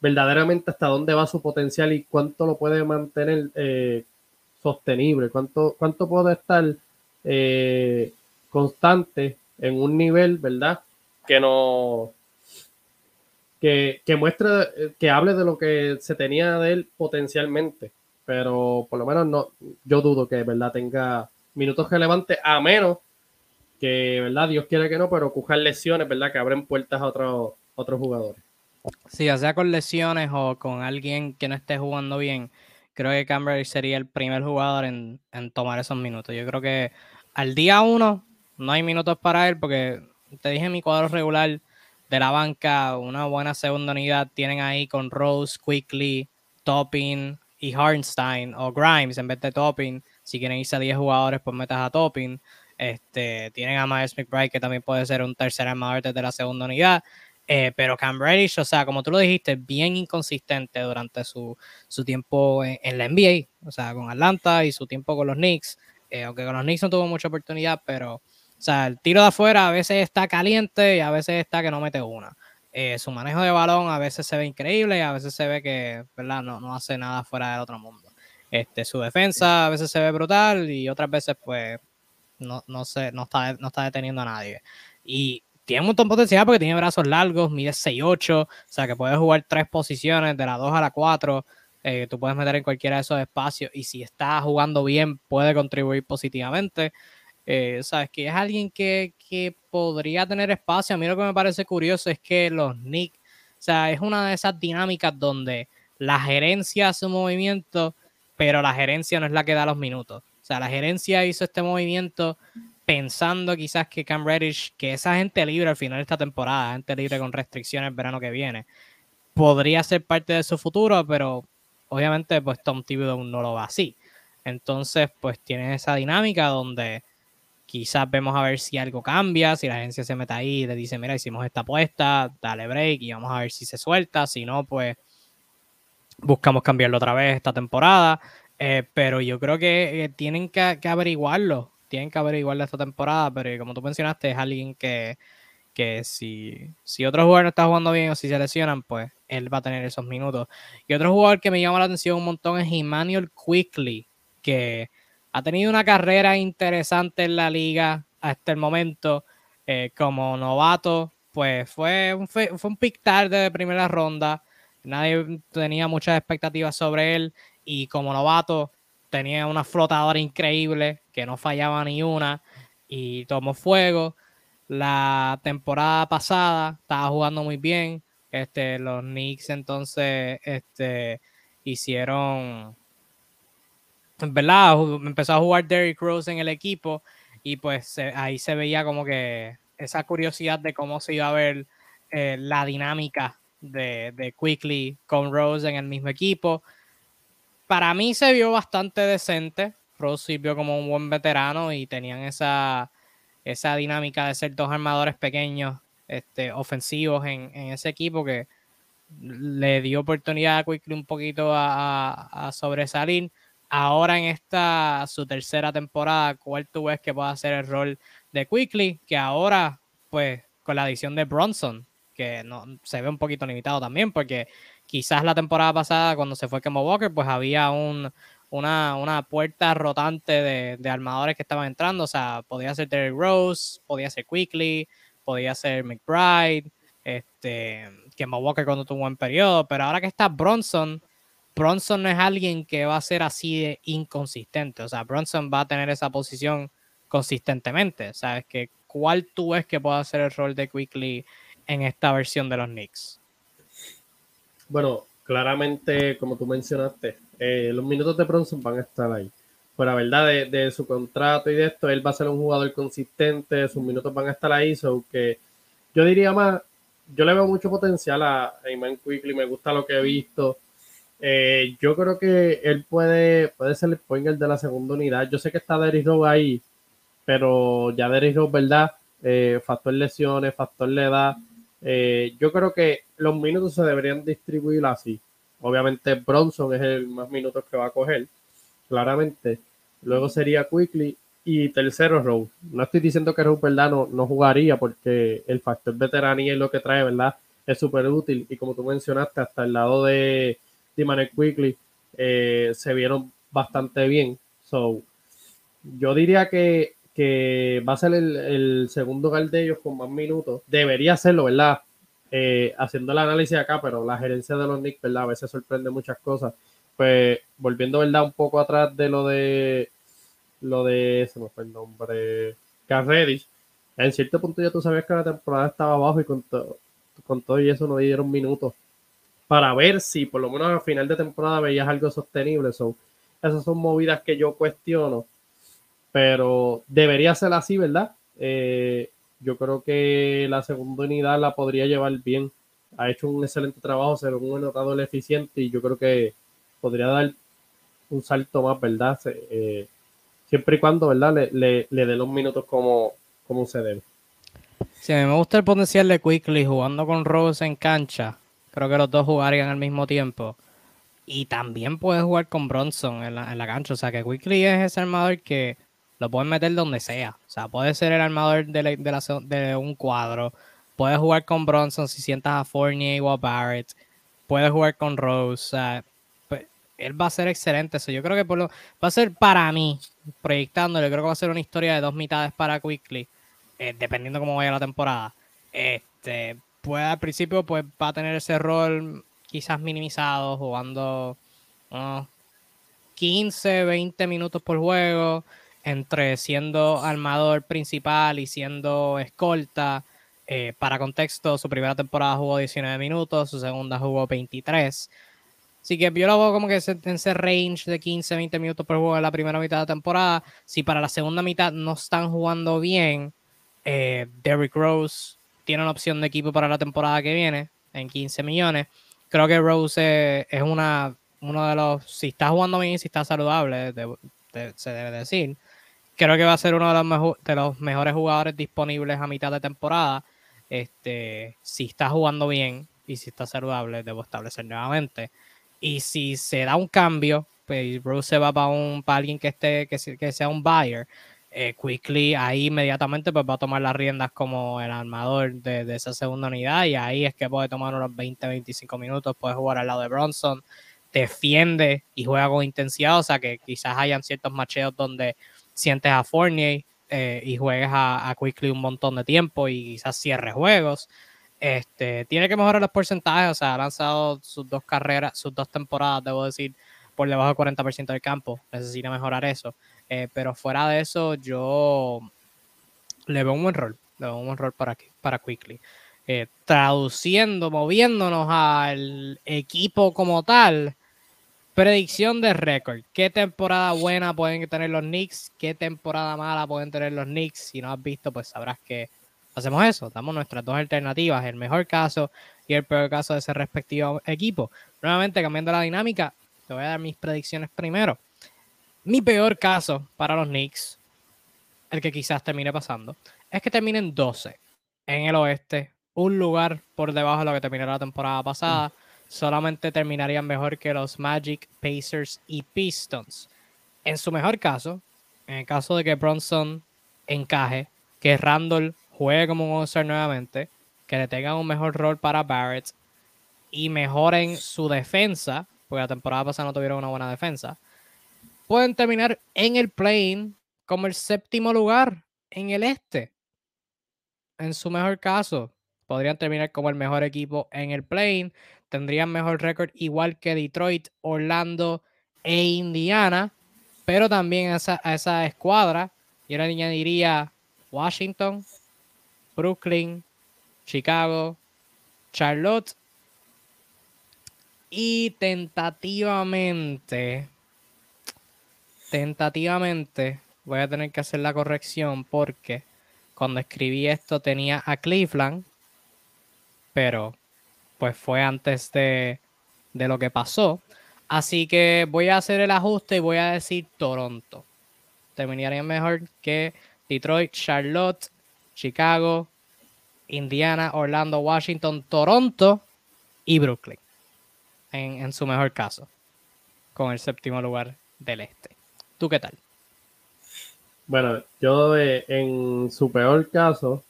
B: verdaderamente hasta dónde va su potencial y cuánto lo puede mantener eh, sostenible, cuánto, cuánto puede estar eh, constante en un nivel, ¿verdad? Que no que, que muestre, que hable de lo que se tenía de él potencialmente, pero por lo menos no, yo dudo que, ¿verdad? Tenga minutos relevantes, a menos que, ¿verdad? Dios quiere que no, pero cojan lesiones, ¿verdad? Que abren puertas a otros, otros jugadores.
A: Sí, ya sea con lesiones o con alguien que no esté jugando bien, creo que Cambridge sería el primer jugador en, tomar esos minutos. Yo creo que al día uno no hay minutos para él porque te dije mi cuadro regular de la banca, una buena segunda unidad tienen ahí con Rose, Quickly, Topping y Harnstein o Grimes en vez de Topping. Si quieren irse a 10 jugadores, pues metas a Topping. Este, tienen a Miles McBride, que también puede ser un tercer armador desde la segunda unidad. Eh, pero Cam Reddish, o sea, como tú lo dijiste, bien inconsistente durante su, tiempo en, la NBA, o sea, con Atlanta y su tiempo con los Knicks, eh, aunque con los Knicks no tuvo mucha oportunidad, pero, o sea, el tiro de afuera a veces está caliente y a veces está que no mete una. Eh, su manejo de balón a veces se ve increíble y a veces se ve que, ¿verdad? No, no hace nada fuera del otro mundo. Este, su defensa a veces se ve brutal y otras veces, pues, no, no, se, no, está, no está deteniendo a nadie. Y tiene un montón de potencial porque tiene brazos largos, mide 6'8, o sea que puede jugar tres posiciones, de la 2 a la 4. Eh, tú puedes meter en cualquiera de esos espacios y si está jugando bien, puede contribuir positivamente. Eh, sabes que es alguien que, podría tener espacio. A mí lo que me parece curioso es que los Knicks, o sea, es una de esas dinámicas donde la gerencia hace un movimiento, pero la gerencia no es la que da los minutos. O sea, la gerencia hizo este movimiento pensando quizás que Cam Reddish, que esa gente libre al final de esta temporada, gente libre con restricciones el verano que viene, podría ser parte de su futuro, pero obviamente pues Tom Thibodeau no lo va así. Entonces pues tiene esa dinámica donde quizás vemos a ver si algo cambia, si la agencia se mete ahí y le dice, mira, hicimos esta apuesta, dale break y vamos a ver si se suelta, si no, pues buscamos cambiarlo otra vez esta temporada, eh, pero yo creo que eh, tienen que, que averiguarlo, tienen que averiguar esta temporada, pero como tú mencionaste, es alguien que, que si, si otro jugador no está jugando bien o si se lesionan, pues él va a tener esos minutos. Y otro jugador que me llama la atención un montón es Emmanuel Quickly, que ha tenido una carrera interesante en la liga hasta el momento. Eh, como novato, pues fue un, fue un pick tarde de primera ronda. Nadie tenía muchas expectativas sobre él. Y como novato, tenía una flotadora increíble que no fallaba ni una y tomó fuego. La temporada pasada estaba jugando muy bien. Este, los Knicks entonces este, hicieron, ¿verdad? Empezó a jugar Derrick Rose en el equipo y pues ahí se veía como que esa curiosidad de cómo se iba a ver eh, la dinámica de, de Quickly con Rose en el mismo equipo para mí se vio bastante decente. Rose sirvió como un buen veterano y tenían esa, esa dinámica de ser dos armadores pequeños, este, ofensivos en, ese equipo que le dio oportunidad a Quickly un poquito a, sobresalir. Ahora en esta su tercera temporada, ¿cuál tú ves que pueda ser el rol de Quickly? Que ahora, pues, con la adición de Bronson, que no, se ve un poquito limitado también, porque quizás la temporada pasada, cuando se fue Kemba Walker, pues había un, una, una puerta rotante de, de, armadores que estaban entrando. O sea, podía ser Derrick Rose, podía ser Quickly, podía ser McBride, este, Kemba Walker cuando tuvo un buen periodo. Pero ahora que está Bronson, Bronson no es alguien que va a ser así de inconsistente. O sea, Bronson va a tener esa posición consistentemente. ¿Sabes? Que, ¿Cuál tú ves que pueda ser el rol de Quickly en esta versión de los Knicks?
B: Bueno, claramente, como tú mencionaste, eh, los minutos de Bronson van a estar ahí. Pero la verdad, de, su contrato y de esto, él va a ser un jugador consistente, sus minutos van a estar ahí. So yo diría más, yo le veo mucho potencial a Iman Quickly, me gusta lo que he visto. Eh, yo creo que él puede, puede ser el pointer de la segunda unidad. Yo sé que está Derrick Rose ahí, pero ya Derrick Rose, ¿verdad? Eh, factor lesiones, factor la edad. Yo creo que los minutos se deberían distribuir así. Obviamente Bronson es el más minutos que va a coger, claramente. Luego sería Quickly y tercero Rose. No estoy diciendo que Rose, ¿verdad? No, jugaría porque el factor veteranía y lo que trae, ¿verdad? Es súper útil. Y como tú mencionaste, hasta el lado de Dimane Quickly eh, se vieron bastante bien. So, yo diría que, va a ser el, segundo lugar de ellos con más minutos. Debería serlo, ¿verdad? Eh, haciendo el análisis acá, pero la gerencia de los Knicks, ¿verdad? A veces sorprende muchas cosas. Pues volviendo, ¿verdad? Un poco atrás de lo de lo de, se me fue el nombre, Carredis. En cierto punto ya tú sabías que la temporada estaba abajo y con, con todo y eso no dieron minutos para ver si por lo menos a final de temporada veías algo sostenible. So, esas son movidas que yo cuestiono, pero debería ser así, ¿verdad? Eh, yo creo que la segunda unidad la podría llevar bien. Ha hecho un excelente trabajo, ser un anotador eficiente y yo creo que podría dar un salto más, ¿verdad? Eh, siempre y cuando, ¿verdad? Le, le, le dé los minutos como, como se debe.
A: Sí, a mí me gusta el potencial de Quickly jugando con Rose en cancha. Creo que los dos jugarían al mismo tiempo. Y también puede jugar con Bronson en la, en la cancha. O sea que Quickly es ese armador que lo pueden meter donde sea. O sea, puede ser el armador de, de, un cuadro. Puede jugar con Bronson si sientas a Fournier o a Barrett. Puede jugar con Rose. O sea, pues, él va a ser excelente. yo creo que por lo, va a ser para mí, proyectándolo, creo que va a ser una historia de dos mitades para Quickly, eh, dependiendo cómo vaya la temporada. Este, puede al principio pues va a tener ese rol quizás minimizado, jugando 15, 20 minutos por juego entre siendo armador principal y siendo escolta. Eh, para contexto, su primera temporada jugó 19 minutos, su segunda jugó 23. Así que yo lo como que en ese range de 15, 20 minutos por juego en la primera mitad de temporada. Si para la segunda mitad no están jugando bien, eh, Derrick Rose tiene una opción de equipo para la temporada que viene en 15 millones. Creo que Rose es una, uno de los, si está jugando bien si está saludable, se debe decir, creo que va a ser uno de los, de los mejores jugadores disponibles a mitad de temporada. Este, si está jugando bien y si está saludable, debo establecer nuevamente. Y si se da un cambio, pues Bruce se va para, un, para alguien que, esté, que, sea un buyer. Eh, Quickly ahí inmediatamente pues va a tomar las riendas como el armador de, de, esa segunda unidad y ahí es que puede tomar unos 20-25 minutos, puede jugar al lado de Bronson, defiende y juega con intensidad, o sea que quizás hayan ciertos macheos donde sientes a Fournier eh, y juegues a, Quickly un montón de tiempo y quizás cierre juegos. Este, tiene que mejorar los porcentajes, o sea, ha lanzado sus dos carreras, sus dos temporadas, debo decir, por debajo del 40% del campo. Necesita mejorar eso. Eh, pero fuera de eso, yo le veo un buen rol. Le veo un buen rol para, para Quickly. Eh, traduciendo, moviéndonos al equipo como tal, Predicción de récord. ¿Qué temporada buena pueden tener los Knicks? ¿Qué temporada mala pueden tener los Knicks? Si no has visto, pues sabrás que hacemos eso. Damos nuestras dos alternativas, el mejor caso y el peor caso de ese respectivo equipo. Nuevamente, cambiando la dinámica, te voy a dar mis predicciones primero. Mi peor caso para los Knicks, el que quizás termine pasando, es que terminen 12 en el oeste, un lugar por debajo de lo que terminó la temporada pasada solamente terminarían mejor que los Magic, Pacers y Pistons. En su mejor caso, en el caso de que Bronson encaje, que Randall juegue como un all nuevamente, que le tengan un mejor rol para Barrett y mejoren su defensa, porque la temporada pasada no tuvieron una buena defensa, pueden terminar en el plane como el séptimo lugar en el este. En su mejor caso, podrían terminar como el mejor equipo en el plane. Tendrían mejor récord igual que Detroit, Orlando e Indiana. Pero también a esa, a esa escuadra, yo le añadiría Washington, Brooklyn, Chicago, Charlotte y tentativamente, tentativamente, voy a tener que hacer la corrección porque cuando escribí esto tenía a Cleveland, pero pues fue antes de, de lo que pasó. Así que voy a hacer el ajuste y voy a decir Toronto. Terminaría mejor que Detroit, Charlotte, Chicago, Indiana, Orlando, Washington, Toronto y Brooklyn. En, su mejor caso. Con el séptimo lugar del este. ¿Tú qué tal?
B: Bueno, yo en su peor caso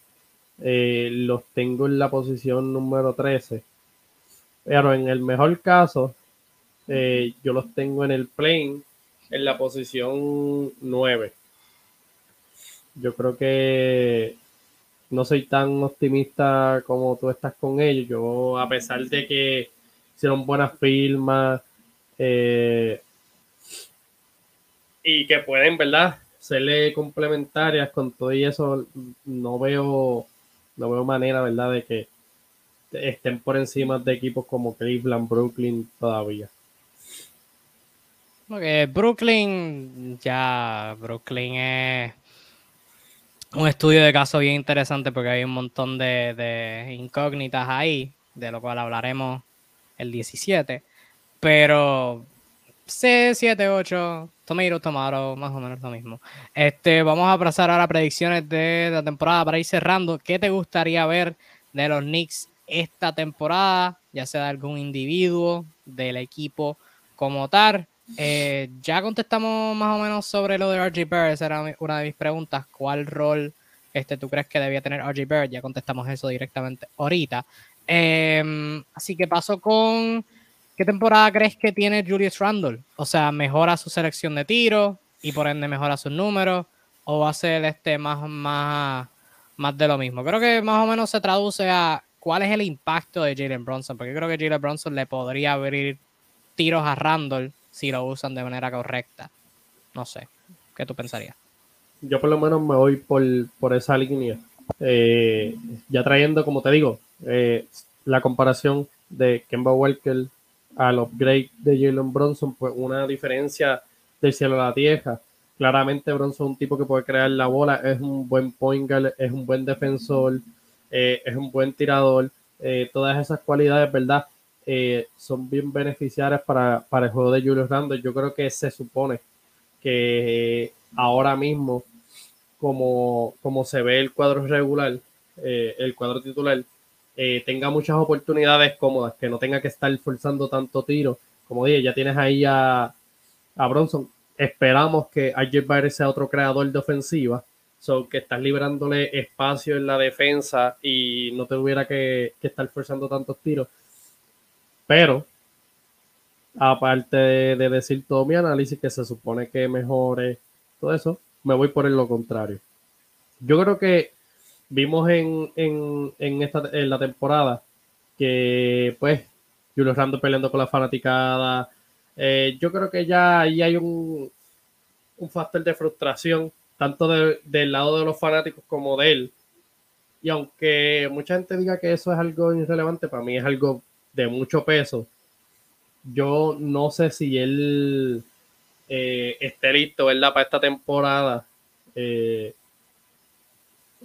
B: eh, los tengo en la posición número 13. Pero en el mejor caso, eh, yo los tengo en el plane en la posición 9. Yo creo que no soy tan optimista como tú estás con ellos. Yo, a pesar de que hicieron buenas firmas eh, y que pueden, ¿verdad? Serle complementarias con todo y eso, no veo, no veo manera, ¿verdad? De que estén por encima de equipos como Cleveland, Brooklyn todavía.
A: Brooklyn, ya, Brooklyn es un estudio de caso bien interesante porque hay un montón de, incógnitas ahí, de lo cual hablaremos el 17. Pero C, 7, 8, tomato, tomato, más o menos lo mismo. Este, vamos a pasar ahora a predicciones de la temporada para ir cerrando. ¿Qué te gustaría ver de los Knicks esta temporada? Ya sea de algún individuo, del equipo como tal. Eh, ya contestamos más o menos sobre lo de RJ Barrett, esa era una de mis preguntas. ¿Cuál rol este, tú crees que debía tener RJ Barrett? Ya contestamos eso directamente ahorita. Em, así que paso con, ¿qué temporada crees que tiene Julius Randle? O sea, ¿mejora su selección de tiro y por ende mejora sus números? ¿O va a ser este más, más, más de lo mismo? Creo que más o menos se traduce a cuál es el impacto de Jalen Bronson, porque creo que Jalen Bronson le podría abrir tiros a Randall si lo usan de manera correcta. No sé, ¿qué tú pensarías?
B: Yo por lo menos me voy por, por esa línea. Eh, ya trayendo, como te digo, eh, la comparación de Kemba Walker al upgrade de Jalen Bronson, pues una diferencia del cielo a la tierra. Claramente Bronson es un tipo que puede crear la bola, es un buen point es un buen defensor, eh, es un buen tirador. todas esas cualidades, ¿verdad? Eh, son bien beneficiarias para, el juego de Julius Randle. Yo creo que se supone que ahora mismo, como, como se ve el cuadro regular, eh, el cuadro titular, eh, tenga muchas oportunidades cómodas, que no tenga que estar forzando tanto tiro. Como dije, ya tienes ahí a, Bronson. Esperamos que AJ Barrett sea otro creador de ofensiva. So, que estás librándole espacio en la defensa y no te tuviera que, que estar forzando tantos tiros pero, aparte de, decir todo mi análisis, que se supone que mejore todo eso, me voy por lo contrario. Yo creo que vimos en, en, esta, en la temporada que, pues, Julio Rando peleando con la fanaticada. Eh, yo creo que ya ahí hay un, un factor de frustración, tanto del lado de los fanáticos como de él. Y aunque mucha gente diga que eso es algo irrelevante, para mí es algo de mucho peso, yo no sé si él eh, esté listo, ¿verdad? Para esta temporada. Eh,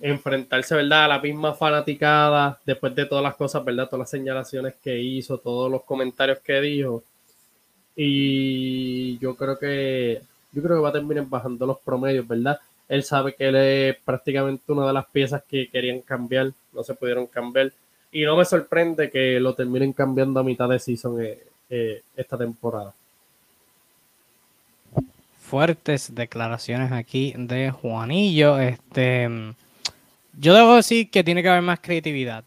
B: enfrentarse, ¿verdad? A la misma fanaticada, después de todas las cosas, ¿verdad? Todas las señalaciones que hizo, todos los comentarios que dijo. Y yo creo que, yo creo que va a terminar bajando los promedios, ¿verdad? Él sabe que él es prácticamente una de las piezas que querían cambiar, no se pudieron cambiar. Y no me sorprende que lo terminen cambiando a mitad de season eh, eh, esta temporada.
A: Fuertes declaraciones aquí de Juanillo. Este, Yo debo decir que tiene que haber más creatividad.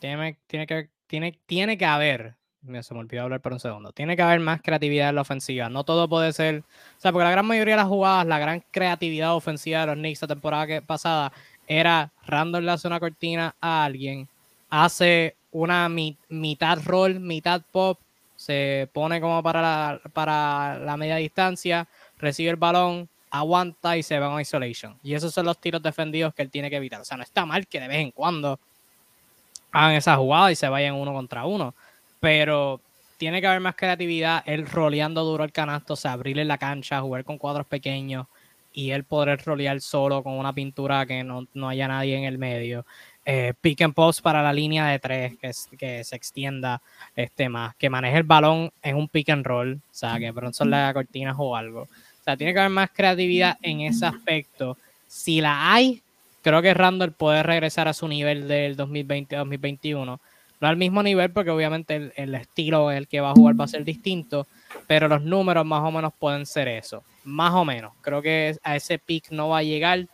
A: Tiene, que, tiene, tiene que haber. Se me olvidó hablar por un segundo. Tiene que haber más creatividad en la ofensiva. No todo puede ser. O sea, porque la gran mayoría de las jugadas, la gran creatividad ofensiva de los Knicks la temporada que, pasada era Randall le hace una cortina a alguien, hace una mitad roll, mitad pop, se pone como para la, para la media distancia, recibe el balón, aguanta y se va en isolation. Y esos son los tiros defendidos que él tiene que evitar. O sea, no está mal que de vez en cuando hagan esa jugada y se vayan uno contra uno. Pero tiene que haber más creatividad, él roleando duro el canasto, o sea, abrirle la cancha, jugar con cuadros pequeños y él poder rolear solo con una pintura que no, haya nadie en el medio. Eh, pick and post para la línea de tres, que, que se extienda este más, que maneje el balón en un pick and roll, o sea, que pronto le haga cortinas o algo. O sea, tiene que haber más creatividad en ese aspecto. Si la hay, creo que Randall puede regresar a su nivel del 2020-2021. No al mismo nivel, porque obviamente el, el estilo el que va a jugar va a ser distinto, pero los números más o menos pueden ser eso. Más o menos. Creo que a ese pick no va a llegar.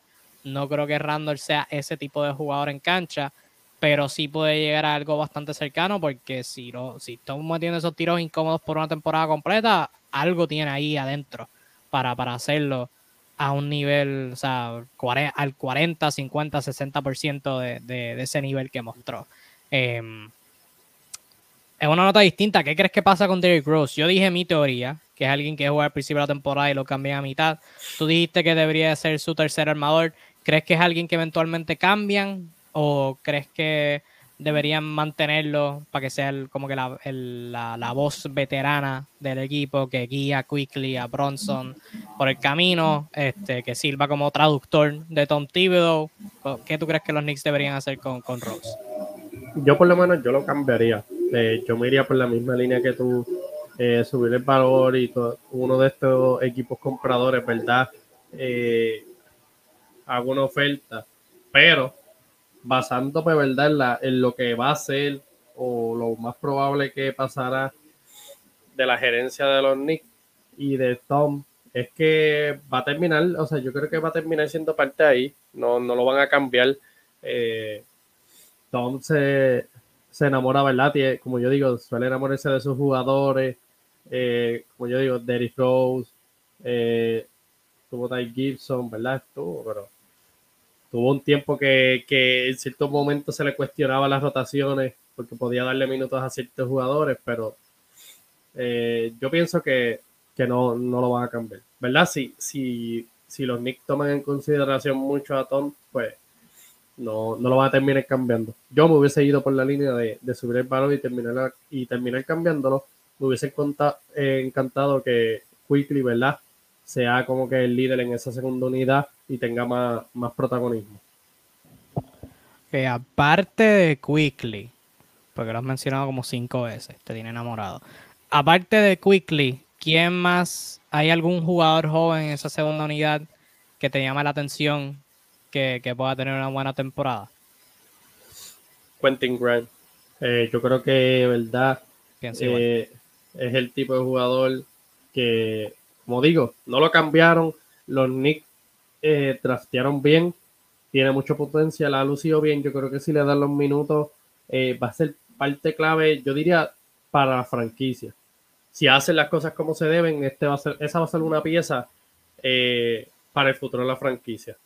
A: No creo que Randall sea ese tipo de jugador en cancha, pero sí puede llegar a algo bastante cercano porque si, lo, si estamos metiendo esos tiros incómodos por una temporada completa, algo tiene ahí adentro para, para hacerlo a un nivel, o sea, al 40, 50, 60% de, de, de ese nivel que mostró. Eh, es una nota distinta. ¿Qué crees que pasa con Derrick Rose? Yo dije mi teoría, que es alguien que juega al principio de la temporada y lo cambia a mitad. Tú dijiste que debería ser su tercer armador. ¿Crees que es alguien que eventualmente cambian? ¿O crees que deberían mantenerlo para que sea como que la, la, voz veterana del equipo que guía Quickly a Bronson por el camino, este, que sirva como traductor de Tom Thibodeau? ¿Qué tú crees que los Knicks deberían hacer con, con Rose?
B: Yo por lo menos yo lo cambiaría eh, yo me iría por la misma línea que tú, eh, subir el valor y todo, uno de estos equipos compradores, ¿verdad? Eh, hago una oferta, pero basándome, ¿verdad? En, en lo que va a ser o lo más probable que pasará de la gerencia de los Knicks y de Tom es que va a terminar, o sea, yo creo que va a terminar siendo parte ahí, no, no lo van a cambiar. Tom se, se enamora, ¿verdad? como yo digo, suele enamorarse de sus jugadores. Eh, como yo digo, Derrick Rose, eh, tuvo Ty Gibson, ¿verdad? Estuvo, pero tuvo un tiempo que, en ciertos momentos se le cuestionaba las rotaciones porque podía darle minutos a ciertos jugadores, pero eh, yo pienso que, no, no, lo van a cambiar, ¿verdad? Si, si, si los Knicks toman en consideración mucho a Tom, pues no, no lo van a terminar cambiando. Yo me hubiese ido por la línea de, subir el valor y terminar, y terminar cambiándolo. Me hubiese eh, encantado que Quickly, ¿verdad? Sea como que el líder en esa segunda unidad y tenga más, más protagonismo.
A: Aparte de Quickly, porque lo has mencionado como cinco veces, te tiene enamorado. Aparte de Quickly, ¿quién más? ¿Hay algún jugador joven en esa segunda unidad que te llama la atención que, pueda tener una buena temporada?
B: Quentin Grant. Eh, yo creo que, verdad, eh, es el tipo de jugador que, como digo, no lo cambiaron. Los Knicks eh, trastearon bien, tiene mucho potencial, ha lucido bien. Yo creo que si le dan los minutos, va a ser parte clave, yo diría, para la franquicia. Si hacen las cosas como se deben, este va a ser, esa va a ser una pieza para el futuro de la franquicia.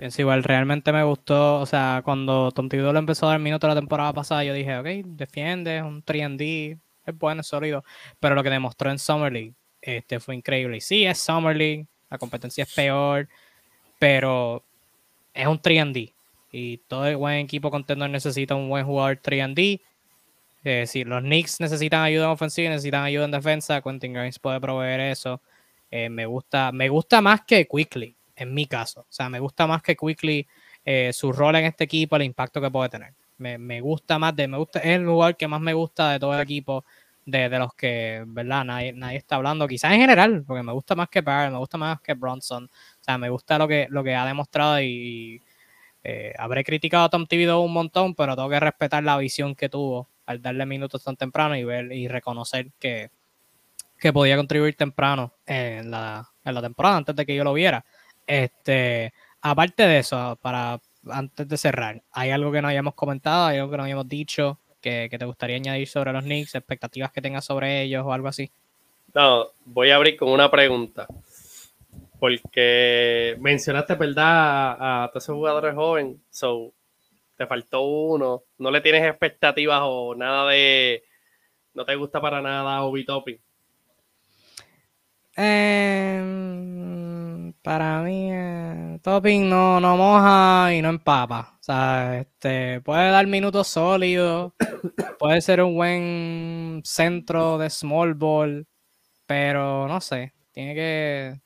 A: Pienso igual, realmente me gustó, o sea, cuando Tom Thibodeau le empezó a dar minutos la temporada pasada, yo dije, ok, defiende, es un 3D, es bueno, es sólido, pero lo que demostró en Summer League este, fue increíble. Y sí, es Summer League, la competencia es peor, pero es un 3D. Y todo el buen equipo contendor necesita un buen jugador 3D. Eh, si los Knicks necesitan ayuda en ofensiva y necesitan ayuda en defensa, Quentin Grimes puede proveer eso. Eh, me, gusta, me gusta más que Quickly en mi caso. O sea, me gusta más que Quickly eh, su rol en este equipo, el impacto que puede tener. Me, gusta más de, me gusta, es el lugar que más me gusta de todo el equipo, de, los que, ¿verdad? Nadie, nadie, está hablando, quizás en general, porque me gusta más que Barry, me gusta más que Bronson. O sea, me gusta lo que, lo que ha demostrado y, eh, habré criticado a Tom Thibodeau un montón, pero tengo que respetar la visión que tuvo al darle minutos tan temprano y ver y reconocer que, que podía contribuir temprano en la, en la temporada antes de que yo lo viera. Este, aparte de eso, para antes de cerrar, ¿hay algo que no hayamos comentado? ¿Hay algo que no hayamos dicho que, te gustaría añadir sobre los Knicks? ¿Expectativas que tengas sobre ellos o algo así?
B: No, voy a abrir con una pregunta. Porque mencionaste, ¿verdad? A, a todos esos jugadores jóvenes. So, te faltó uno. No le tienes expectativas o nada de. No te gusta para nada Obi Topping.
A: Em, para mí, eh, Topping no, no moja y no empapa. O sea, este, puede dar minutos sólidos, puede ser un buen centro de small ball, pero no sé, tiene que,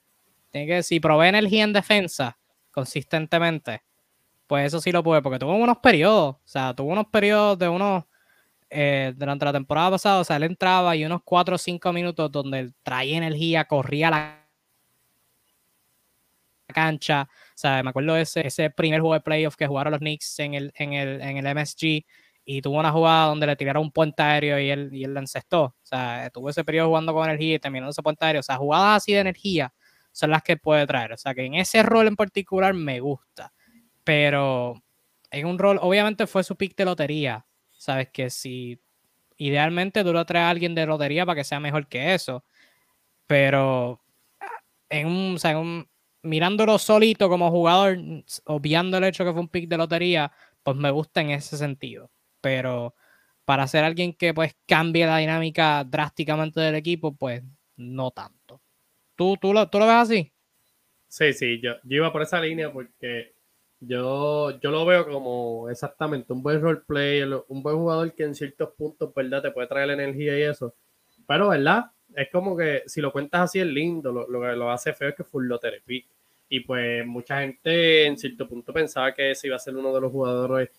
A: tiene que, si provee energía en defensa consistentemente, pues eso sí lo puede, porque tuvo unos periodos, o sea, tuvo unos periodos de unos eh, durante la temporada pasada, o sea, él entraba y unos 4 o 5 minutos donde traía energía, corría la cancha. O sea, me acuerdo de ese, ese primer juego de playoff que jugaron los Knicks en el, en el, en el MSG y tuvo una jugada donde le tiraron un puente aéreo y él, y él la encestó. O sea, tuvo ese periodo jugando con energía y terminando ese puente aéreo. O sea, jugadas así de energía son las que puede traer. O sea, que en ese rol en particular me gusta. Pero en un rol, obviamente fue su pick de lotería. Sabes que si idealmente tú lo traes a alguien de lotería para que sea mejor que eso. Pero en un, o sea, mirándolo solito como jugador, obviando el hecho que fue un pick de lotería, pues me gusta en ese sentido. Pero para ser alguien que pues cambie la dinámica drásticamente del equipo, pues no tanto. ¿Tú, tú, lo, tú lo ves así?
B: Sí, sí, yo, yo iba por esa línea porque yo, yo lo veo como exactamente un buen role player, un buen jugador que en ciertos puntos, ¿verdad? Te puede traer energía y eso. Pero, ¿verdad? Es como que si lo cuentas así es lindo, lo, lo que lo hace feo es que full lottery pick. Y pues mucha gente en cierto punto pensaba que ese iba a ser uno de los jugadores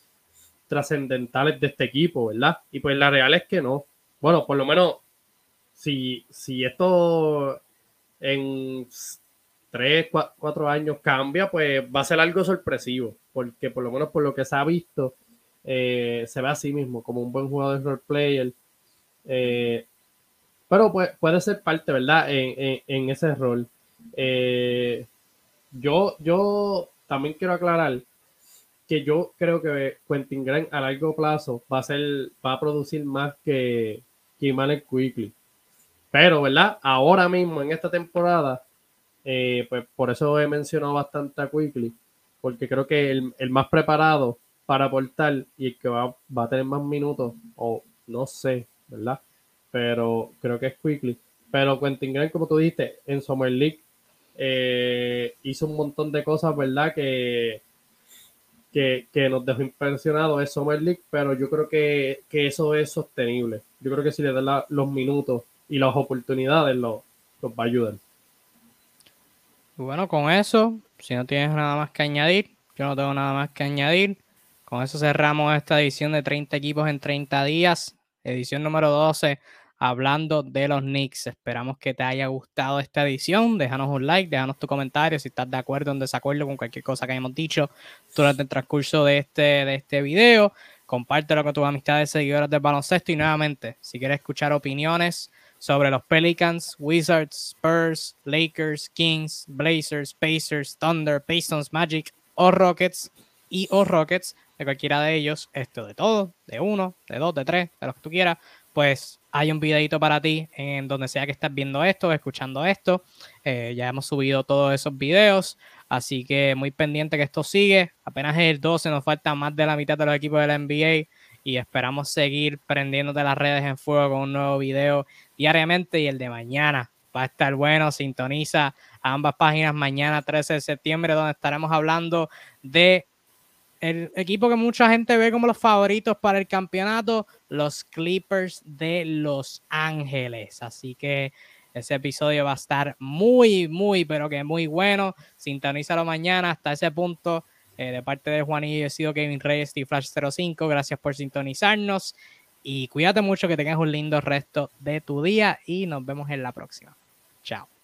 B: trascendentales de este equipo, ¿verdad? Y pues la real es que no. Bueno, por lo menos si, si esto en tres, cuatro años cambia, pues va a ser algo sorpresivo, porque por lo menos por lo que se ha visto, eh, se ve a sí mismo como un buen jugador de role player. Eh, pero puede, ser parte, ¿verdad? En, ese rol. Eh, yo, yo también quiero aclarar que yo creo que Quentin Grant a largo plazo va a ser, va a producir más que, que Quickly. Pero, ¿verdad? Ahora mismo, en esta temporada, eh, pues por eso he mencionado bastante a Quickly, porque creo que el, más preparado para aportar y el que va, a tener más minutos, o no sé, ¿verdad? Pero creo que es Quickly. Pero Quentin Grant, como tú dijiste, en Summer League eh, hizo un montón de cosas, ¿verdad? Que, que, que, nos dejó impresionados es Summer League, pero yo creo que, que eso es sostenible. Yo creo que si le dan los minutos y las oportunidades, lo, los va a ayudar.
A: Bueno, con eso, si no tienes nada más que añadir, yo no tengo nada más que añadir. Con eso cerramos esta edición de 30 equipos en 30 días, edición número 12, hablando de los Knicks. Esperamos que te haya gustado esta edición. Déjanos un like, déjanos tu comentario si estás de acuerdo o en desacuerdo con cualquier cosa que hayamos dicho durante el transcurso de este, de este video. Compártelo con tus amistades seguidoras del baloncesto y nuevamente, si quieres escuchar opiniones sobre los Pelicans, Wizards, Spurs, Lakers, Kings, Blazers, Pacers, Thunder, Pistons, Magic o Rockets y o Rockets, de cualquiera de ellos, esto de todo, de uno, de dos, de tres, de lo que tú quieras, pues hay un videito para ti en donde sea que estés viendo esto, escuchando esto. Eh, ya hemos subido todos esos videos, así que muy pendiente que esto sigue. Apenas es el 12, nos falta más de la mitad de los equipos de la NBA y esperamos seguir prendiéndote las redes en fuego con un nuevo video diariamente y el de mañana va a estar bueno. Sintoniza a ambas páginas mañana 13 de septiembre donde estaremos hablando de el equipo que mucha gente ve como los favoritos para el campeonato, los Clippers de Los Ángeles. Así que ese episodio va a estar muy, muy, pero que muy bueno. Sintonízalo mañana hasta ese punto. Eh, de parte de Juanillo, he sido Kevin Reyes y Flash 05. Gracias por sintonizarnos y cuídate mucho, que tengas un lindo resto de tu día y nos vemos en la próxima. Chao.